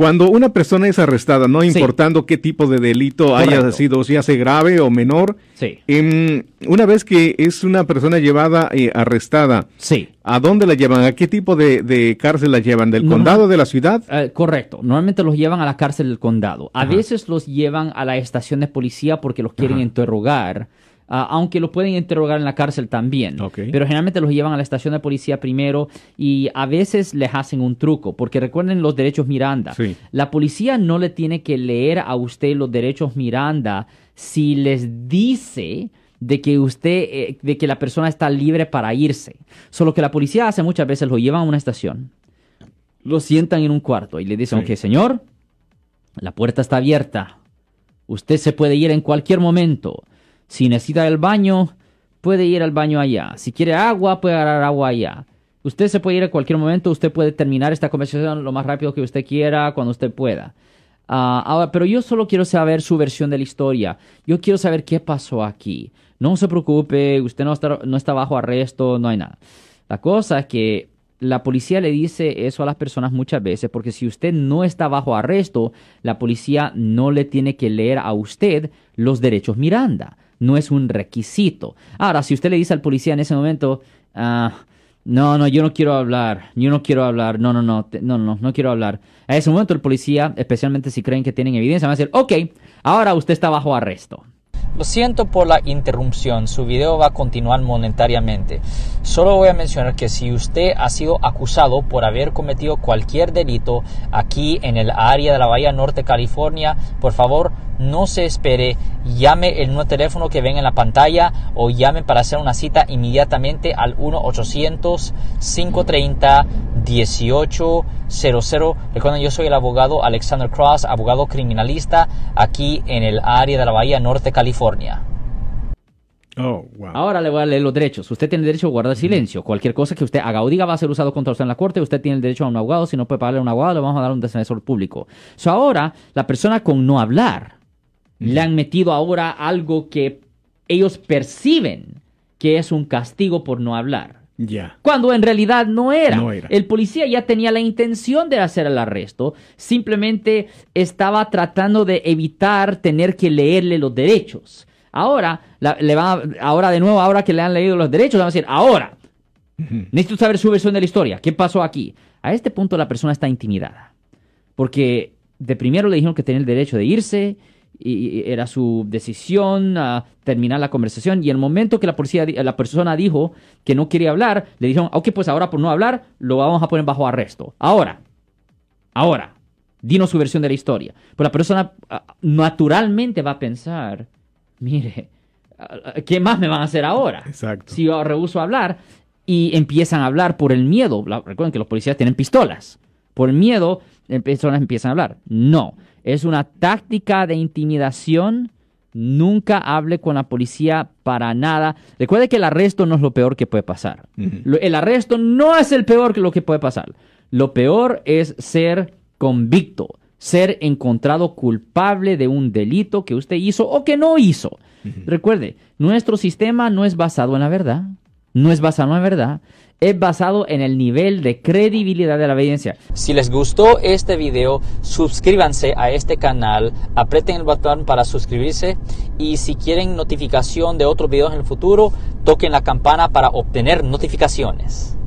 Cuando una persona es arrestada, no importando qué tipo de delito haya sido, si hace grave o menor, sí. Em, una vez que es una persona llevada, eh, arrestada, sí. ¿a dónde la llevan? ¿A qué tipo de, cárcel la llevan? ¿Del condado, de la ciudad? Eh, correcto. Normalmente los llevan a la cárcel del condado. A veces los llevan a la estación de policía porque los quieren interrogar aunque lo pueden interrogar en la cárcel también. Pero generalmente los llevan a la estación de policía primero y a veces les hacen un truco, porque recuerden los derechos Miranda. La policía no le tiene que leer a usted los derechos Miranda si les dice de que usted, eh, de que la persona está libre para irse. Solo que la policía hace muchas veces lo llevan a una estación, lo sientan en un cuarto y le dicen, ok, señor, la puerta está abierta, usted se puede ir en cualquier momento. Si necesita el baño, puede ir al baño allá. Si quiere agua, puede agarrar agua allá. Usted se puede ir a cualquier momento, usted puede terminar esta conversación lo más rápido que usted quiera, cuando usted pueda. Ah, ahora, pero yo solo quiero saber su versión de la historia. Yo quiero saber qué pasó aquí. No se preocupe, usted no está, no está bajo arresto, no hay nada. La cosa es que la policía le dice eso a las personas muchas veces porque si usted no está bajo arresto, la policía no le tiene que leer a usted los derechos Miranda no es un requisito. Ahora, si usted le dice al policía en ese momento, ah, no, no, yo no quiero hablar, yo no quiero hablar, no, no, no, no, no, no quiero hablar. A ese momento el policía, especialmente si creen que tienen evidencia, va a decir, ok, ahora usted está bajo arresto. Lo siento por la interrupción, su video va a continuar monetariamente. Solo voy a mencionar que si usted ha sido acusado por haber cometido cualquier delito aquí en el área de la Bahía Norte, California, por favor no se espere, llame el nuevo teléfono que ven en la pantalla o llame para hacer una cita inmediatamente al 1-800-530-1800. Recuerden, yo soy el abogado Alexander Cross, abogado criminalista aquí en el área de la Bahía Norte, California. Oh, Ahora le voy a leer los derechos. Usted tiene el derecho a guardar silencio. Cualquier cosa que usted haga o diga va a ser usado contra usted en la corte. Usted tiene el derecho a un abogado. Si no puede pagarle a un abogado, le vamos a dar un defensor público. So ahora, la persona con no hablar le han metido ahora algo que ellos perciben que es un castigo por no hablar. Ya. Cuando en realidad no era. El policía ya tenía la intención de hacer el arresto, simplemente estaba tratando de evitar tener que leerle los derechos. Ahora, le va, ahora de nuevo, ahora que le han leído los derechos, van a decir, ahora, necesito saber su versión de la historia. ¿Qué pasó aquí? A este punto la persona está intimidada. Porque de primero le dijeron que tenía el derecho de irse y era su decisión a terminar la conversación. Y el momento que la policía la persona dijo que no quería hablar le dijeron ok pues ahora por no hablar lo vamos a poner bajo arresto ahora ahora dinos su versión de la historia. Pues la persona ah, naturalmente va a pensar mire ah, qué más me van a hacer ahora Exacto. si yo rehuso hablar y empiezan a hablar por el miedo. Recuerden que los policías tienen pistolas por miedo personas empiezan a hablar no es una táctica de intimidación. Nunca hable con la policía para nada. Recuerde que el arresto no es lo peor que puede pasar. El arresto no es el peor que lo que puede pasar. Lo peor es ser convicto, ser encontrado culpable de un delito que usted hizo o que no hizo. Recuerde, nuestro sistema no es basado en la verdad, no es basado en verdad, es basado en el nivel de credibilidad de la evidencia. Si les gustó este video, suscríbanse a este canal, aprieten el botón para suscribirse y si quieren notificación de otros videos en el futuro, toquen la campana para obtener notificaciones.